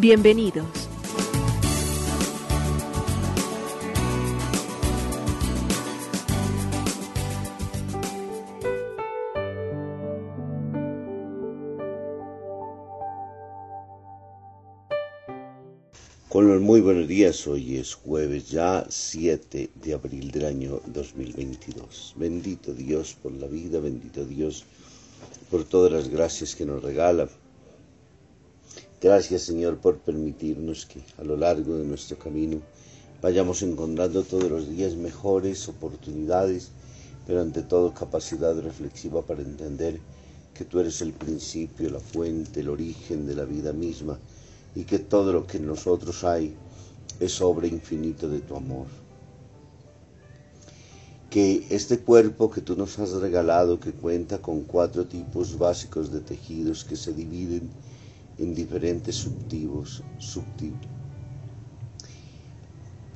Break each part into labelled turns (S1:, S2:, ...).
S1: Bienvenidos.
S2: Con los muy buenos días, hoy es jueves ya 7 de abril del año 2022. Bendito Dios por la vida, bendito Dios por todas las gracias que nos regala. Gracias Señor por permitirnos que a lo largo de nuestro camino vayamos encontrando todos los días mejores oportunidades, pero ante todo capacidad reflexiva para entender que tú eres el principio, la fuente, el origen de la vida misma y que todo lo que en nosotros hay es obra infinita de tu amor. Que este cuerpo que tú nos has regalado, que cuenta con cuatro tipos básicos de tejidos que se dividen en diferentes subtipos.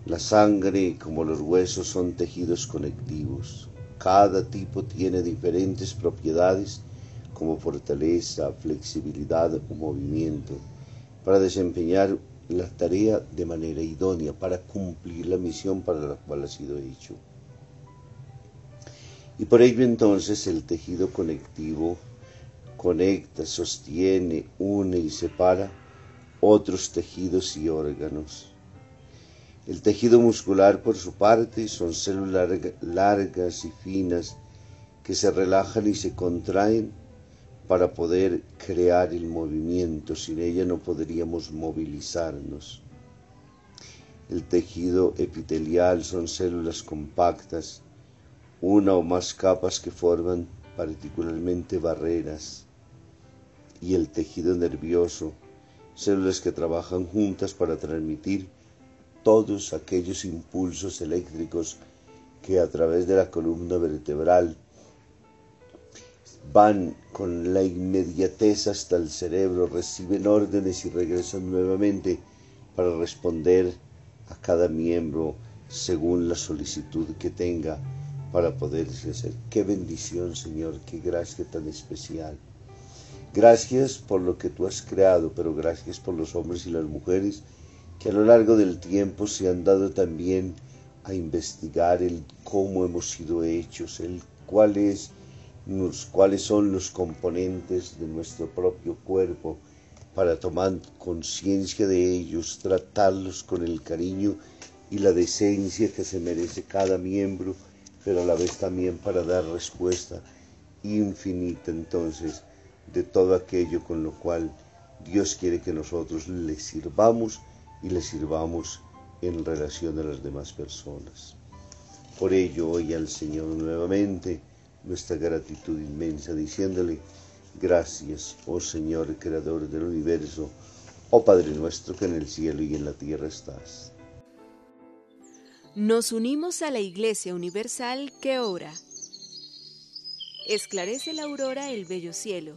S2: La sangre como los huesos son tejidos conectivos. Cada tipo tiene diferentes propiedades como fortaleza, flexibilidad o movimiento para desempeñar la tarea de manera idónea, para cumplir la misión para la cual ha sido hecho. Y por ello entonces el tejido conectivo conecta, sostiene, une y separa otros tejidos y órganos. El tejido muscular, por su parte, son células largas y finas que se relajan y se contraen para poder crear el movimiento. Sin ella no podríamos movilizarnos. El tejido epitelial son células compactas, una o más capas que forman particularmente barreras. Y el tejido nervioso, células que trabajan juntas para transmitir todos aquellos impulsos eléctricos que a través de la columna vertebral van con la inmediatez hasta el cerebro, reciben órdenes y regresan nuevamente para responder a cada miembro según la solicitud que tenga para poderse hacer. Qué bendición, Señor, qué gracia tan especial. Gracias por lo que tú has creado, pero gracias por los hombres y las mujeres que a lo largo del tiempo se han dado también a investigar el cómo hemos sido hechos, el cuál es cuáles son los componentes de nuestro propio cuerpo para tomar conciencia de ellos, tratarlos con el cariño y la decencia que se merece cada miembro, pero a la vez también para dar respuesta infinita. Entonces de todo aquello con lo cual Dios quiere que nosotros le sirvamos y le sirvamos en relación a las demás personas. Por ello, hoy al Señor nuevamente, nuestra gratitud inmensa, diciéndole, gracias, oh Señor, Creador del universo, oh Padre nuestro que en el cielo y en la tierra estás.
S1: Nos unimos a la Iglesia Universal que ora. Esclarece la aurora el bello cielo,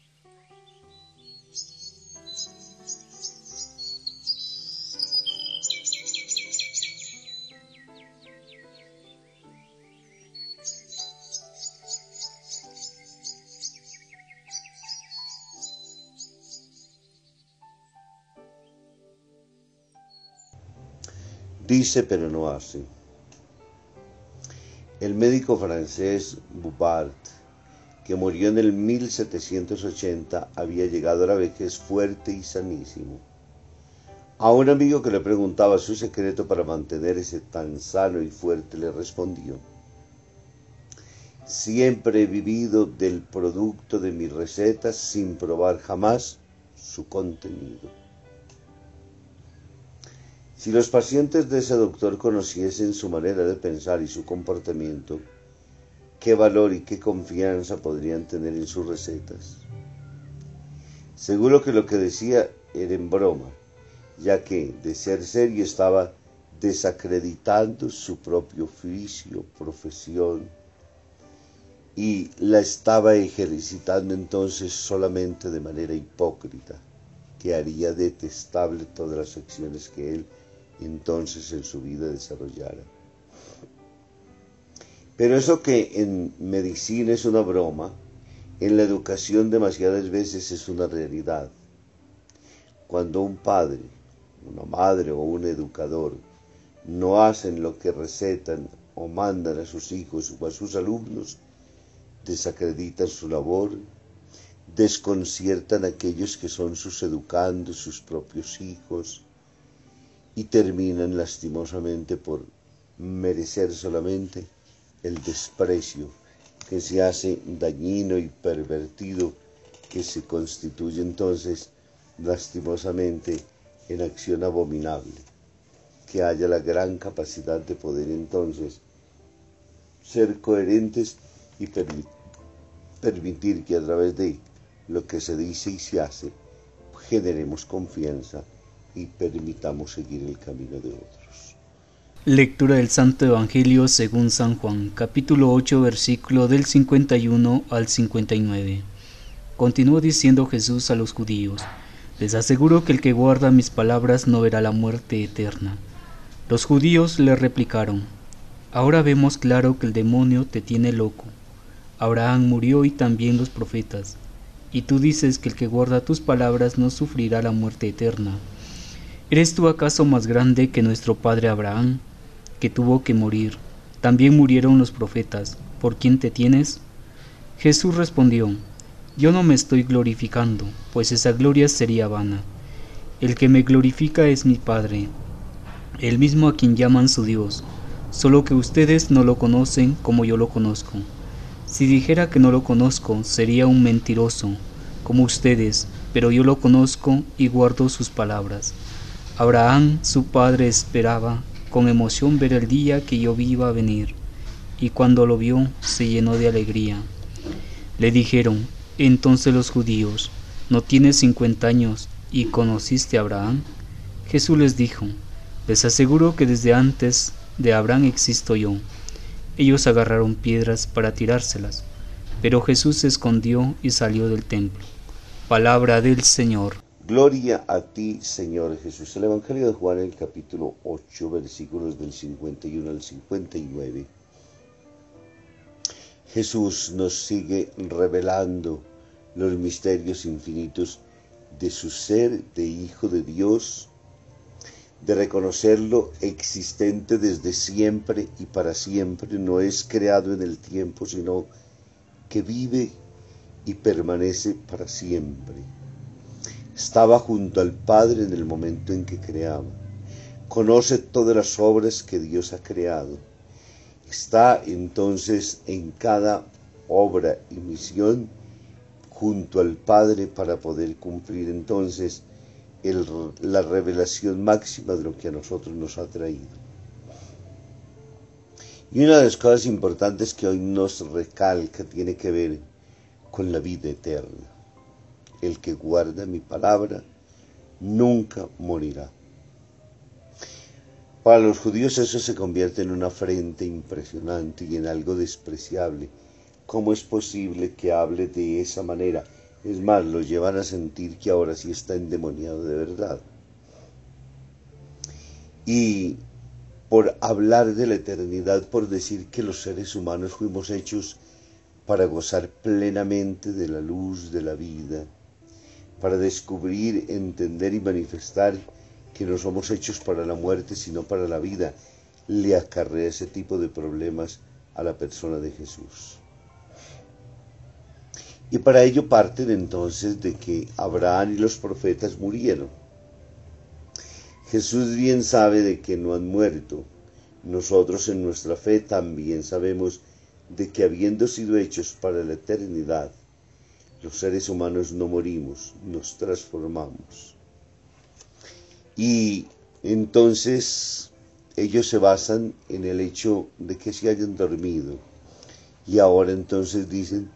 S2: Dice pero no hace. El médico francés Boupart, que murió en el 1780, había llegado a la vejez fuerte y sanísimo. A un amigo que le preguntaba su secreto para mantenerse tan sano y fuerte, le respondió, Siempre he vivido del producto de mis recetas sin probar jamás su contenido. Si los pacientes de ese doctor conociesen su manera de pensar y su comportamiento, qué valor y qué confianza podrían tener en sus recetas. Seguro que lo que decía era en broma, ya que, de ser serio, estaba desacreditando su propio oficio, profesión, y la estaba ejercitando entonces solamente de manera hipócrita, que haría detestable todas las acciones que él entonces en su vida desarrollara. Pero eso que en medicina es una broma, en la educación demasiadas veces es una realidad. Cuando un padre, una madre o un educador no hacen lo que recetan o mandan a sus hijos o a sus alumnos, desacreditan su labor, desconciertan a aquellos que son sus educandos, sus propios hijos, y terminan lastimosamente por merecer solamente el desprecio que se hace dañino y pervertido, que se constituye entonces lastimosamente en acción abominable, que haya la gran capacidad de poder entonces ser coherentes y permitir que a través de lo que se dice y se hace generemos confianza y permitamos seguir el camino de otros.
S3: Lectura del Santo Evangelio según San Juan, capítulo 8, versículo del 51 al 59. Continuó diciendo Jesús a los judíos, les aseguro que el que guarda mis palabras no verá la muerte eterna. Los judíos le replicaron, ahora vemos claro que el demonio te tiene loco. Abraham murió y también los profetas, y tú dices que el que guarda tus palabras no sufrirá la muerte eterna. ¿Eres tú acaso más grande que nuestro padre Abraham, que tuvo que morir? También murieron los profetas. ¿Por quién te tienes? Jesús respondió, Yo no me estoy glorificando, pues esa gloria sería vana. El que me glorifica es mi Padre, el mismo a quien llaman su Dios, solo que ustedes no lo conocen como yo lo conozco. Si dijera que no lo conozco, sería un mentiroso, como ustedes, pero yo lo conozco y guardo sus palabras. Abraham, su padre, esperaba con emoción ver el día que yo iba a venir, y cuando lo vio se llenó de alegría. Le dijeron, entonces los judíos, ¿no tienes cincuenta años y conociste a Abraham? Jesús les dijo, les aseguro que desde antes de Abraham existo yo. Ellos agarraron piedras para tirárselas, pero Jesús se escondió y salió del templo. Palabra del Señor.
S2: Gloria a ti, Señor Jesús. El Evangelio de Juan, el capítulo 8, versículos del 51 al 59. Jesús nos sigue revelando los misterios infinitos de su ser de Hijo de Dios, de reconocerlo existente desde siempre y para siempre, no es creado en el tiempo, sino que vive y permanece para siempre estaba junto al Padre en el momento en que creaba. Conoce todas las obras que Dios ha creado. Está entonces en cada obra y misión junto al Padre para poder cumplir entonces la revelación máxima de lo que a nosotros nos ha traído. Y una de las cosas importantes que hoy nos recalca tiene que ver con la vida eterna el que guarda mi palabra nunca morirá. Para los judíos eso se convierte en una afrenta impresionante y en algo despreciable. ¿Cómo es posible que hable de esa manera? Es más, lo llevan a sentir que ahora sí está endemoniado de verdad. Y por hablar de la eternidad, por decir que los seres humanos fuimos hechos para gozar plenamente de la luz de la vida, para descubrir, entender y manifestar que no somos hechos para la muerte, sino para la vida, le acarrea ese tipo de problemas a la persona de Jesús. Y para ello parten entonces de que Abraham y los profetas murieron. Jesús bien sabe de que no han muerto. Nosotros en nuestra fe también sabemos de que habiendo sido hechos para la eternidad, los seres humanos no morimos, nos transformamos. Y entonces ellos se basan en el hecho de que se hayan dormido. Y ahora entonces dicen,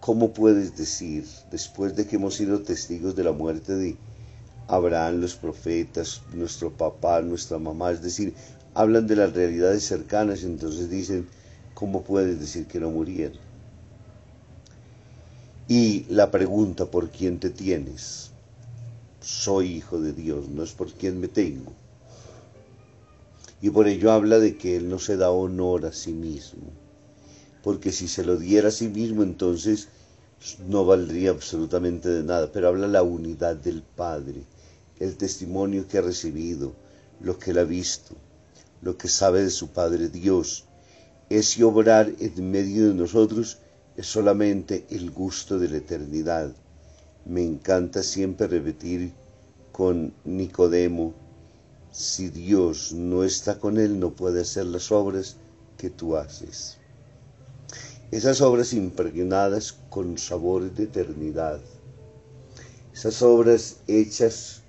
S2: ¿cómo puedes decir, después de que hemos sido testigos de la muerte de Abraham, los profetas, nuestro papá, nuestra mamá, es decir, hablan de las realidades cercanas, entonces dicen, ¿cómo puedes decir que no murieron? Y la pregunta, ¿por quién te tienes? Soy hijo de Dios, no es por quién me tengo. Y por ello habla de que Él no se da honor a sí mismo porque si se lo diera a sí mismo entonces no valdría absolutamente de nada, pero habla la unidad del Padre, el testimonio que ha recibido, lo que él ha visto, lo que sabe de su Padre Dios. Ese obrar en medio de nosotros es solamente el gusto de la eternidad. Me encanta siempre repetir con Nicodemo, si Dios no está con él, no puede hacer las obras que tú haces esas obras impregnadas con sabor de eternidad, esas obras hechas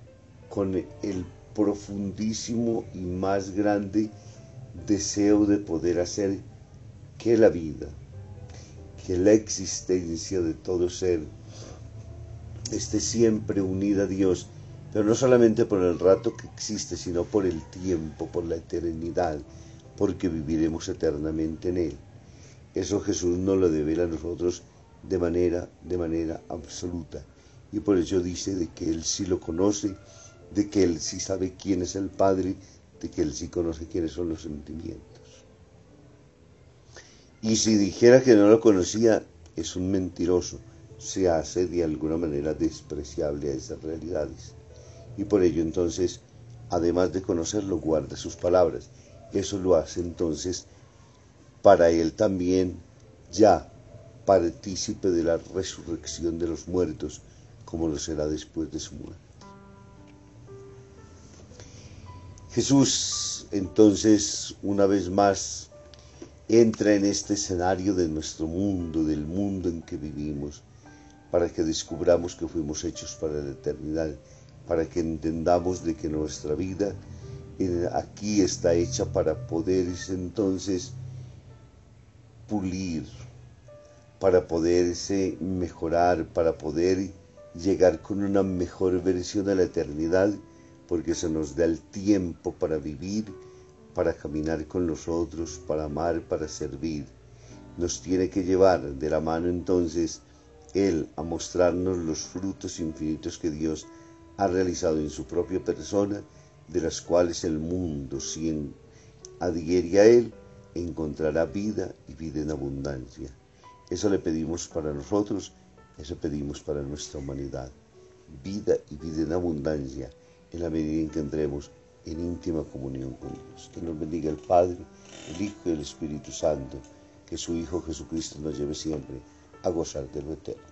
S2: con el profundísimo y más grande deseo de poder hacer que la vida, la existencia de todo ser esté siempre unida a Dios, pero no solamente por el rato que existe, sino por el tiempo, por la eternidad, porque viviremos eternamente en Él. Eso Jesús no lo debe a nosotros de manera, de manera absoluta. Y por eso dice de que Él sí lo conoce, de que Él sí sabe quién es el Padre, de que Él sí conoce quiénes son los sentimientos. Y si dijera que no lo conocía, es un mentiroso, se hace de alguna manera despreciable a esas realidades. Y por ello entonces, además de conocerlo, guarda sus palabras. Eso lo hace entonces para él también ya partícipe de la resurrección de los muertos, como lo será después de su muerte. Jesús entonces una vez más entra en este escenario de nuestro mundo, del mundo en que vivimos, para que descubramos que fuimos hechos para la eternidad, para que entendamos de que nuestra vida aquí está hecha para poder entonces pulir, para poderse mejorar, para poder llegar con una mejor versión a la eternidad, porque se nos da el tiempo para vivir, para caminar con los otros, para amar, para servir. Nos tiene que llevar de la mano entonces Él a mostrarnos los frutos infinitos que Dios ha realizado en su propia persona, de las cuales el mundo, si adhiere a Él, encontrará vida y vida en abundancia. Eso le pedimos para nosotros, eso pedimos para nuestra humanidad. Vida y vida en abundancia en la medida en que entremos en íntima comunión con Dios. Que nos bendiga el Padre, el Hijo y el Espíritu Santo. Que su Hijo Jesucristo nos lleve siempre a gozar de lo eterno.